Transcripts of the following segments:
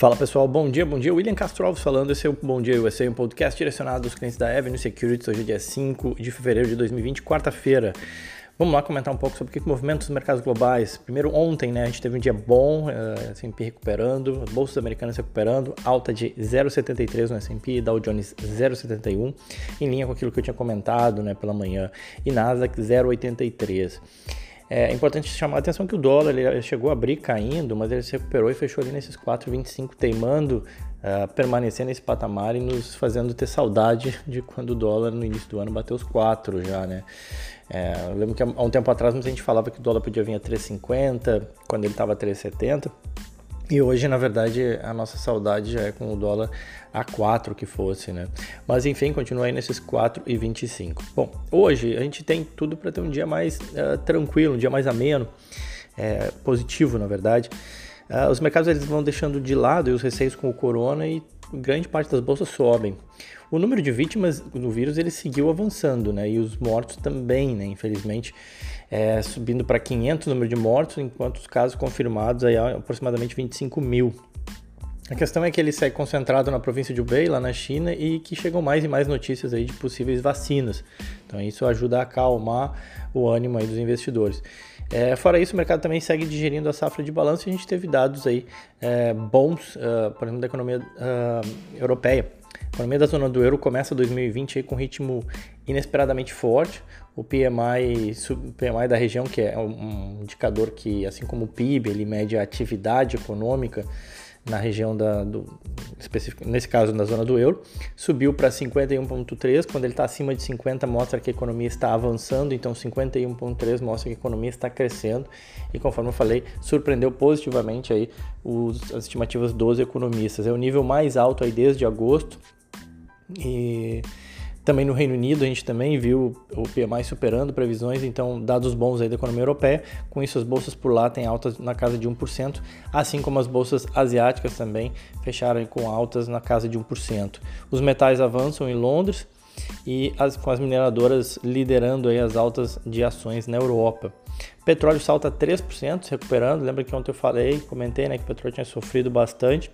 Fala pessoal, bom dia, bom dia. William Castro Alves falando, esse é o Bom Dia USA, um podcast direcionado aos clientes da Avenue Securities. Hoje é dia 5 de fevereiro de 2020, quarta-feira. Vamos lá comentar um pouco sobre o que, que movimenta os mercados globais. Primeiro, ontem, né, a gente teve um dia bom, uh, S&P recuperando, bolsas americanas recuperando, alta de 0,73 no S&P, Dow Jones 0,71, em linha com aquilo que eu tinha comentado, né, pela manhã, e Nasdaq 0,83. É importante chamar a atenção que o dólar ele chegou a abrir caindo, mas ele se recuperou e fechou ali nesses 4,25, teimando uh, permanecer nesse patamar e nos fazendo ter saudade de quando o dólar no início do ano bateu os 4 já, né? É, eu lembro que há um tempo atrás a gente falava que o dólar podia vir a 3,50, quando ele estava a 3,70. E hoje, na verdade, a nossa saudade já é com o dólar a 4 que fosse, né? Mas enfim, continua aí nesses 4,25. Bom, hoje a gente tem tudo para ter um dia mais uh, tranquilo, um dia mais ameno, é, positivo, na verdade. Uh, os mercados eles vão deixando de lado os receios com o corona e grande parte das bolsas sobem. O número de vítimas do vírus ele seguiu avançando, né? E os mortos também, né? Infelizmente, é, subindo para 500 o número de mortos, enquanto os casos confirmados aí aproximadamente 25 mil. A questão é que ele segue concentrado na província de Hubei, lá na China, e que chegam mais e mais notícias aí de possíveis vacinas. Então isso ajuda a acalmar o ânimo aí dos investidores. É, fora isso, o mercado também segue digerindo a safra de balanço e a gente teve dados aí é, bons, uh, por exemplo, da economia uh, europeia. A economia da zona do euro começa 2020 aí com um ritmo inesperadamente forte. O PMI, PMI da região, que é um indicador que, assim como o PIB, ele mede a atividade econômica na região da, do, específico, nesse caso na zona do euro, subiu para 51,3. Quando ele está acima de 50, mostra que a economia está avançando, então 51,3 mostra que a economia está crescendo. E conforme eu falei, surpreendeu positivamente aí os, as estimativas dos economistas. É o nível mais alto aí desde agosto. E também no Reino Unido a gente também viu o PMI superando previsões, então dados bons aí da economia europeia. Com isso as bolsas por lá têm altas na casa de 1%, assim como as bolsas asiáticas também fecharam com altas na casa de 1%. Os metais avançam em Londres e as, com as mineradoras liderando aí as altas de ações na Europa. Petróleo salta 3%, se recuperando. Lembra que ontem eu falei, comentei, né, que o petróleo tinha sofrido bastante.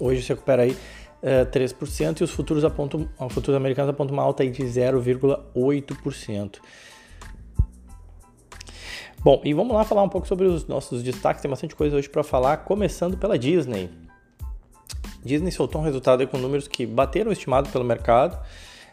Hoje se recupera aí é, 3% e os futuros, apontam, os futuros americanos apontam uma alta aí de 0,8%. Bom, e vamos lá falar um pouco sobre os nossos destaques. Tem bastante coisa hoje para falar, começando pela Disney. Disney soltou um resultado com números que bateram o estimado pelo mercado.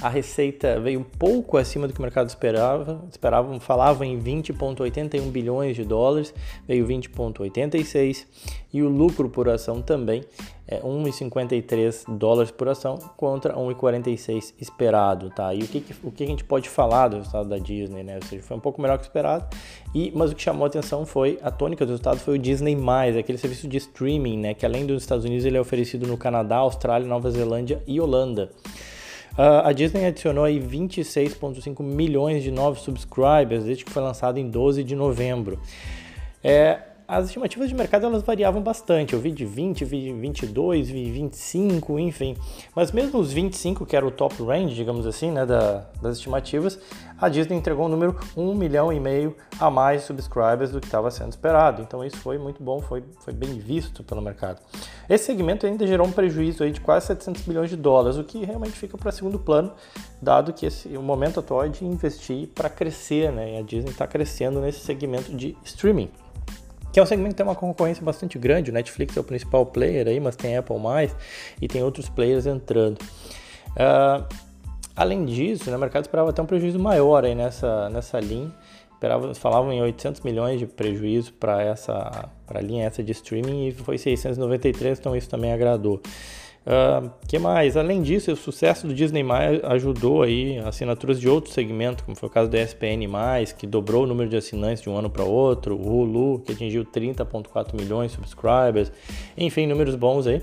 A receita veio um pouco acima do que o mercado esperava. Esperavam, falavam em 20,81 bilhões de dólares, veio 20,86 e o lucro por ação também é 1,53 dólares por ação contra 1,46 esperado, tá? E o que, o que a gente pode falar do resultado da Disney, né? Ou seja, foi um pouco melhor que esperado. E mas o que chamou a atenção foi a tônica do resultado foi o Disney+, aquele serviço de streaming, né? Que além dos Estados Unidos ele é oferecido no Canadá, Austrália, Nova Zelândia e Holanda. Uh, a Disney adicionou aí 26,5 milhões de novos subscribers desde que foi lançado em 12 de novembro. É, as estimativas de mercado elas variavam bastante. Eu vi de 20, vi de 22, vi 25, enfim. Mas mesmo os 25, que era o top range, digamos assim, né, da, das estimativas, a Disney entregou um número 1 milhão e meio a mais de subscribers do que estava sendo esperado. Então isso foi muito bom, foi, foi bem visto pelo mercado. Esse segmento ainda gerou um prejuízo aí de quase 700 bilhões de dólares, o que realmente fica para segundo plano, dado que esse, o momento atual é de investir para crescer, né? E a Disney está crescendo nesse segmento de streaming que é um segmento que tem uma concorrência bastante grande. O Netflix é o principal player aí, mas tem Apple mais e tem outros players entrando. Uh, além disso, né, o mercado esperava até um prejuízo maior aí nessa, nessa linha. Esperava, falavam em 800 milhões de prejuízo para essa pra linha essa de streaming e foi 693, então isso também agradou. Uh, que mais? Além disso, o sucesso do Disney ajudou aí assinaturas de outros segmentos, como foi o caso do ESPN+, que dobrou o número de assinantes de um ano para outro, o Hulu, que atingiu 30.4 milhões de subscribers, enfim, números bons aí.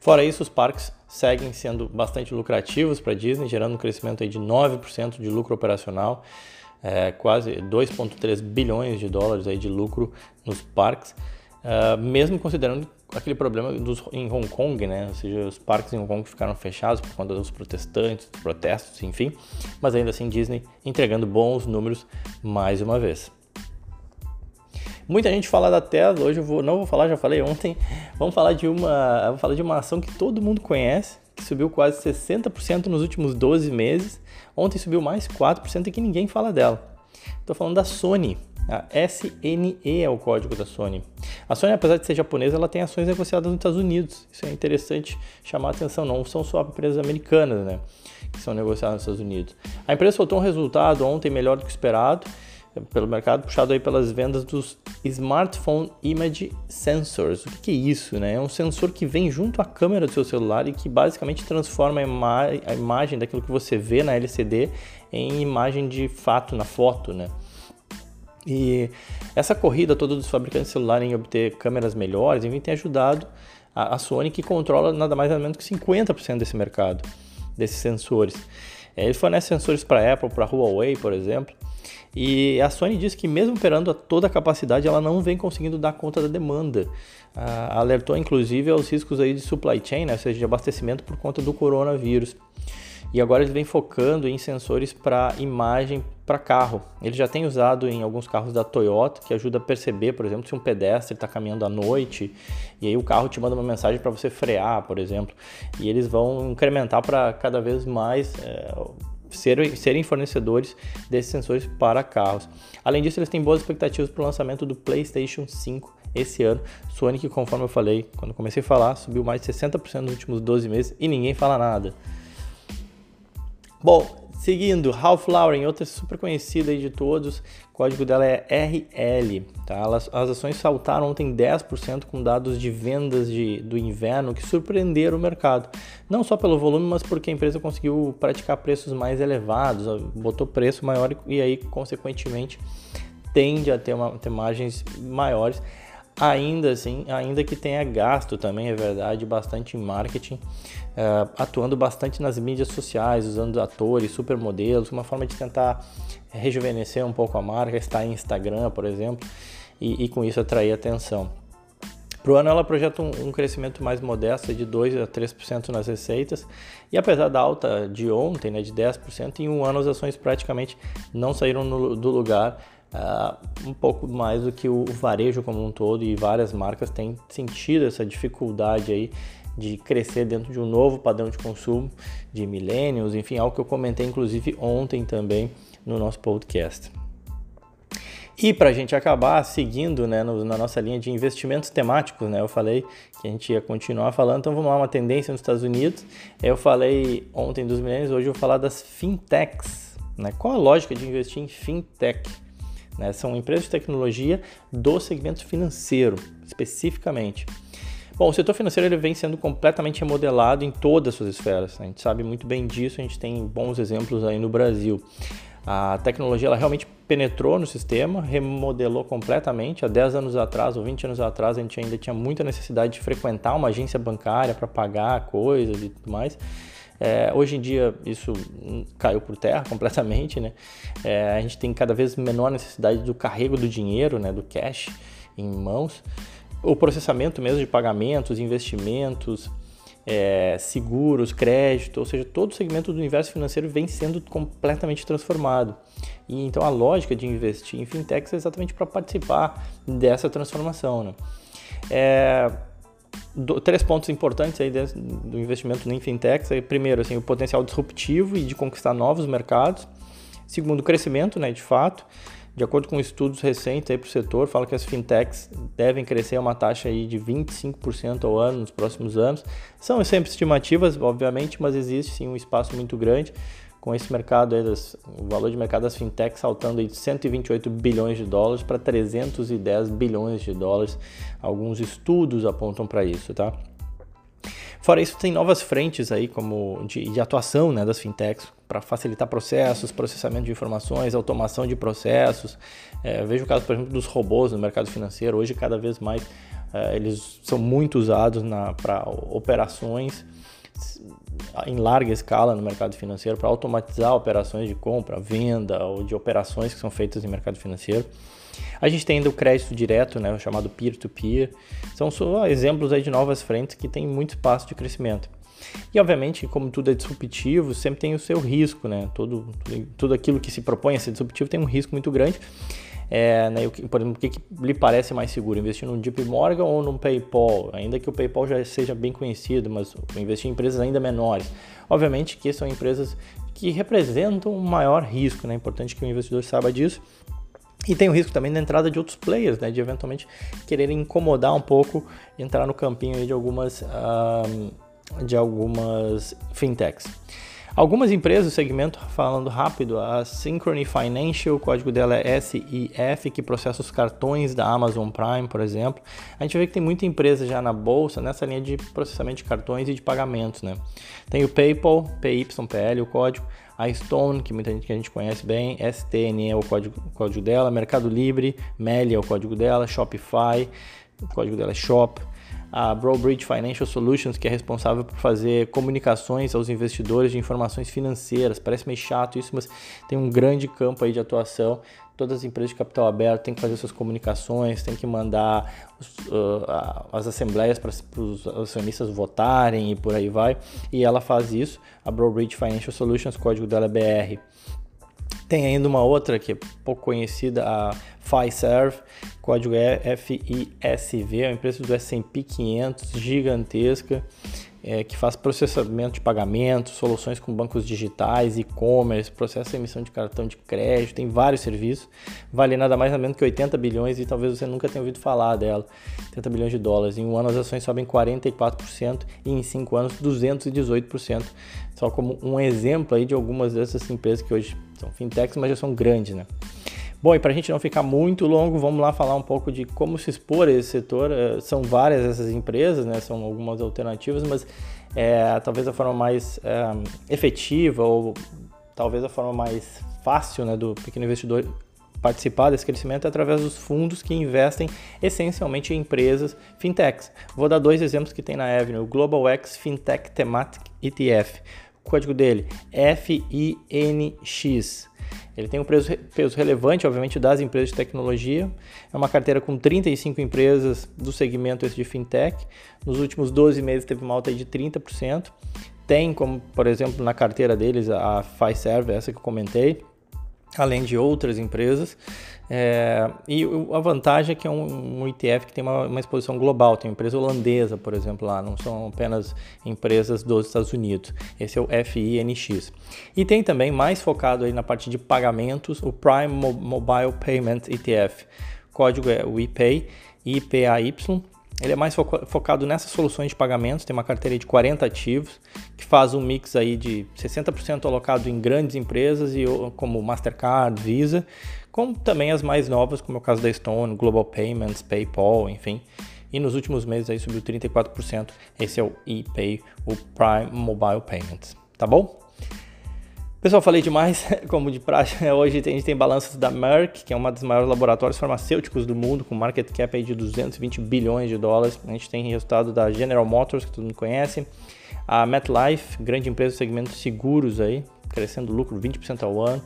Fora isso, os parques seguem sendo bastante lucrativos para a Disney, gerando um crescimento aí de 9% de lucro operacional, é, quase 2,3 bilhões de dólares aí de lucro nos parques, uh, mesmo considerando aquele problema dos, em Hong Kong, né? Ou seja, os parques em Hong Kong ficaram fechados por conta dos protestantes, dos protestos, enfim. Mas ainda assim, Disney entregando bons números mais uma vez. Muita gente fala da Tesla, hoje eu vou, não vou falar, já falei ontem. Vamos falar de uma, vou falar de uma ação que todo mundo conhece, que subiu quase 60% nos últimos 12 meses. Ontem subiu mais 4% e que ninguém fala dela. Estou falando da Sony. A SNE é o código da Sony. A Sony, apesar de ser japonesa, ela tem ações negociadas nos Estados Unidos. Isso é interessante chamar a atenção. Não são só empresas americanas, né, que são negociadas nos Estados Unidos. A empresa soltou um resultado ontem melhor do que esperado pelo mercado, puxado aí pelas vendas dos Smartphone Image Sensors. O que, que é isso? Né? É um sensor que vem junto à câmera do seu celular e que basicamente transforma a, ima a imagem daquilo que você vê na LCD em imagem de fato na foto, né? E essa corrida toda dos fabricantes de celular em obter câmeras melhores, enfim, tem ajudado a, a Sony que controla nada mais nada menos que 50% desse mercado, desses sensores. É, ele fornece sensores para Apple, para Huawei, por exemplo, e a Sony diz que mesmo operando a toda a capacidade, ela não vem conseguindo dar conta da demanda. Ah, alertou inclusive aos riscos aí de supply chain, né, ou seja, de abastecimento por conta do coronavírus. E agora eles vêm focando em sensores para imagem para carro. Ele já tem usado em alguns carros da Toyota, que ajuda a perceber, por exemplo, se um pedestre está caminhando à noite e aí o carro te manda uma mensagem para você frear, por exemplo. E eles vão incrementar para cada vez mais é, serem, serem fornecedores desses sensores para carros. Além disso, eles têm boas expectativas para o lançamento do PlayStation 5 esse ano. Sony, que conforme eu falei, quando comecei a falar, subiu mais de 60% nos últimos 12 meses e ninguém fala nada. Bom, Seguindo, Ralph Lauren, outra super conhecida de todos, o código dela é RL. Tá? Elas, as ações saltaram ontem 10% com dados de vendas de, do inverno que surpreenderam o mercado. Não só pelo volume, mas porque a empresa conseguiu praticar preços mais elevados, botou preço maior e, aí, consequentemente, tende a ter, uma, ter margens maiores ainda assim, ainda que tenha gasto também, é verdade, bastante em marketing, uh, atuando bastante nas mídias sociais, usando atores, supermodelos, uma forma de tentar rejuvenescer um pouco a marca, estar em Instagram, por exemplo, e, e com isso atrair atenção. Para o ano, ela projeta um, um, crescimento mais modesto de 2 a 3% nas receitas, e apesar da alta de ontem, né, de 10%, em um ano as ações praticamente não saíram no, do lugar uh, um pouco mais do que o varejo como um todo e várias marcas têm sentido essa dificuldade aí de crescer dentro de um novo padrão de consumo de millennials, enfim, algo que eu comentei inclusive ontem também no nosso podcast. E para a gente acabar seguindo né, no, na nossa linha de investimentos temáticos, né, eu falei que a gente ia continuar falando, então vamos lá, uma tendência nos Estados Unidos. Eu falei ontem dos milênios, hoje eu vou falar das fintechs. Né? Qual a lógica de investir em fintech? Né? São empresas de tecnologia do segmento financeiro, especificamente. Bom, o setor financeiro ele vem sendo completamente remodelado em todas as suas esferas. A gente sabe muito bem disso, a gente tem bons exemplos aí no Brasil. A tecnologia ela realmente penetrou no sistema, remodelou completamente. Há 10 anos atrás ou 20 anos atrás, a gente ainda tinha muita necessidade de frequentar uma agência bancária para pagar coisas e tudo mais. É, hoje em dia isso caiu por terra completamente, né? É, a gente tem cada vez menor necessidade do carrego do dinheiro, né, do cash em mãos. O processamento mesmo de pagamentos, investimentos, é, seguros, crédito, ou seja, todo o segmento do universo financeiro vem sendo completamente transformado. E então a lógica de investir em fintechs é exatamente para participar dessa transformação. Né? É, do, três pontos importantes aí do investimento em fintechs. É, primeiro, assim, o potencial disruptivo e de conquistar novos mercados. Segundo, o crescimento, né, de fato. De acordo com estudos recentes para o setor, fala que as fintechs devem crescer a uma taxa aí de 25% ao ano nos próximos anos. São sempre estimativas, obviamente, mas existe sim um espaço muito grande com esse mercado, aí das, o valor de mercado das fintechs saltando aí de 128 bilhões de dólares para 310 bilhões de dólares. Alguns estudos apontam para isso, tá? Fora isso, tem novas frentes aí como de, de atuação né, das fintechs para facilitar processos, processamento de informações, automação de processos. É, vejo o caso, por exemplo, dos robôs no mercado financeiro. Hoje, cada vez mais, é, eles são muito usados para operações em larga escala no mercado financeiro para automatizar operações de compra, venda ou de operações que são feitas em mercado financeiro. A gente tem ainda o crédito direto, né, o chamado peer-to-peer. -peer. São só exemplos aí de novas frentes que têm muito espaço de crescimento. E obviamente, como tudo é disruptivo, sempre tem o seu risco, né? Tudo, tudo aquilo que se propõe a ser disruptivo tem um risco muito grande. É, né, por exemplo, o que, que, lhe parece mais seguro? Investir num JP Morgan ou num PayPal? Ainda que o PayPal já seja bem conhecido, mas investir em empresas ainda menores. Obviamente que são empresas que representam um maior risco, né? É importante que o investidor saiba disso. E tem o risco também da entrada de outros players, né? De eventualmente quererem incomodar um pouco, entrar no campinho de algumas, de algumas fintechs. Algumas empresas do segmento, falando rápido, a Synchrony Financial, o código dela é SIF, que processa os cartões da Amazon Prime, por exemplo. A gente vê que tem muita empresa já na bolsa nessa linha de processamento de cartões e de pagamentos, né? Tem o PayPal, PYPL, o código, a Stone, que muita gente que a gente conhece bem, STN é o código, código dela, Mercado Livre, Meli é o código dela, Shopify, o código dela é Shop a Browbridge Financial Solutions, que é responsável por fazer comunicações aos investidores de informações financeiras. Parece meio chato isso, mas tem um grande campo aí de atuação. Todas as empresas de capital aberto têm que fazer suas comunicações, têm que mandar os, uh, as assembleias para os acionistas votarem e por aí vai. E ela faz isso, a Browbridge Financial Solutions, código dela é BR. Tem ainda uma outra que é pouco conhecida, a Fiserv, código é FISV, é uma empresa do S&P 500 gigantesca, é, que faz processamento de pagamentos, soluções com bancos digitais, e-commerce, processa emissão de cartão de crédito, tem vários serviços, vale nada mais nada menos que 80 bilhões e talvez você nunca tenha ouvido falar dela, 80 bilhões de dólares. Em um ano as ações sobem 44% e em cinco anos 218%. Só como um exemplo aí de algumas dessas empresas que hoje são fintechs, mas já são grandes, né? Bom, e para a gente não ficar muito longo, vamos lá falar um pouco de como se expor a esse setor. Eh, são várias essas empresas, né? São algumas alternativas, mas é, talvez a forma mais é, efetiva ou talvez a forma mais fácil né, do pequeno investidor participar desse crescimento é através dos fundos que investem essencialmente em empresas fintechs. Vou dar dois exemplos que tem na Avenue, o Global X Fintech Thematic ETF. O código dele FINX. Ele tem um peso, peso relevante, obviamente, das empresas de tecnologia. É uma carteira com 35 empresas do segmento esse de fintech. Nos últimos 12 meses teve uma alta de 30%. Tem, como por exemplo, na carteira deles a Fiserv, essa que eu comentei, além de outras empresas. É, e a vantagem é que é um, um ETF que tem uma, uma, exposição global, tem empresa holandesa, por exemplo, lá, não são apenas empresas dos Estados Unidos. Esse é o FINX. E tem também, mais focado aí na parte de pagamentos, o Prime Mobile Payment ETF. O código é o IPAY, IPAY, ele é mais focado nessas soluções de pagamentos, tem uma carteira de 40 ativos, que faz um mix aí de 60% alocado em grandes empresas e como Mastercard, Visa, como também as mais novas, como é o caso da Stone, Global Payments, PayPal, enfim. E nos últimos meses aí subiu 34%. Esse é o ePay, o Prime Mobile Payments, tá bom? Pessoal, falei demais, como de praxe, hoje a gente tem balanços da Merck, que é uma dos maiores laboratórios farmacêuticos do mundo, com market cap aí de 220 bilhões de dólares. A gente tem resultado da General Motors, que todo mundo conhece, a MetLife, grande empresa do segmento seguros aí, crescendo lucro 20% ao ano,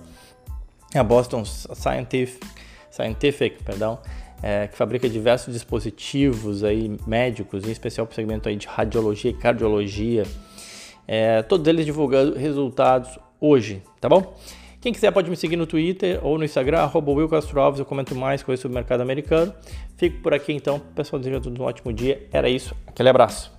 a Boston Scientific, Scientific perdão, é, que fabrica diversos dispositivos aí médicos, em especial para o segmento aí de radiologia e cardiologia, é, todos eles divulgando resultados hoje, tá bom? Quem quiser pode me seguir no Twitter ou no Instagram, arroba Will Castro Alves, eu comento mais coisas sobre o mercado americano. Fico por aqui então, pessoal, desejo a todos um ótimo dia. Era isso, aquele abraço.